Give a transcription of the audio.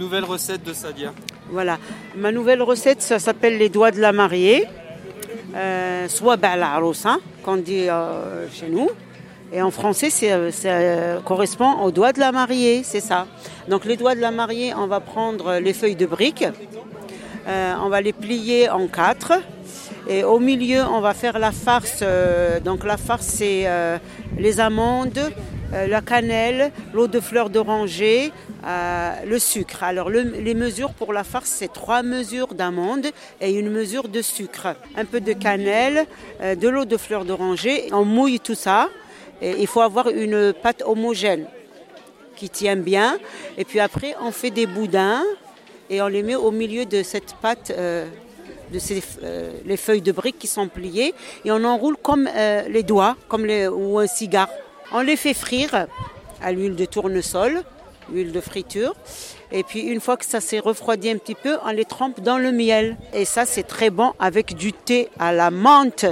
nouvelle recette de Sadia Voilà. Ma nouvelle recette, ça s'appelle les doigts de la mariée. Euh, soit balaros, hein, qu'on dit euh, chez nous. Et en français, ça euh, correspond aux doigts de la mariée, c'est ça. Donc les doigts de la mariée, on va prendre les feuilles de briques, euh, on va les plier en quatre. Et au milieu, on va faire la farce. donc la farce, c'est les amandes, la cannelle, l'eau de fleur d'oranger, euh, le sucre. Alors le- les mesures pour la farce, c'est trois mesures d'amandes et une mesure de sucre. Un peu de cannelle, euh, de l'eau de fleur d'oranger. On mouille tout ça. Il faut avoir une pâte homogène qui tient bien. Et puis après, on fait des boudins et on les met au milieu de cette pâte, euh, de ces, euh, les feuilles de briques qui sont pliées. Et on enroule comme euh, les doigts, comme les, ou un cigare. On les fait frire à l'huile de tournesol, huile de friture. Et puis une fois que ça s'est refroidi un petit peu, on les trempe dans le miel. Et ça, c'est très bon avec du thé à la menthe.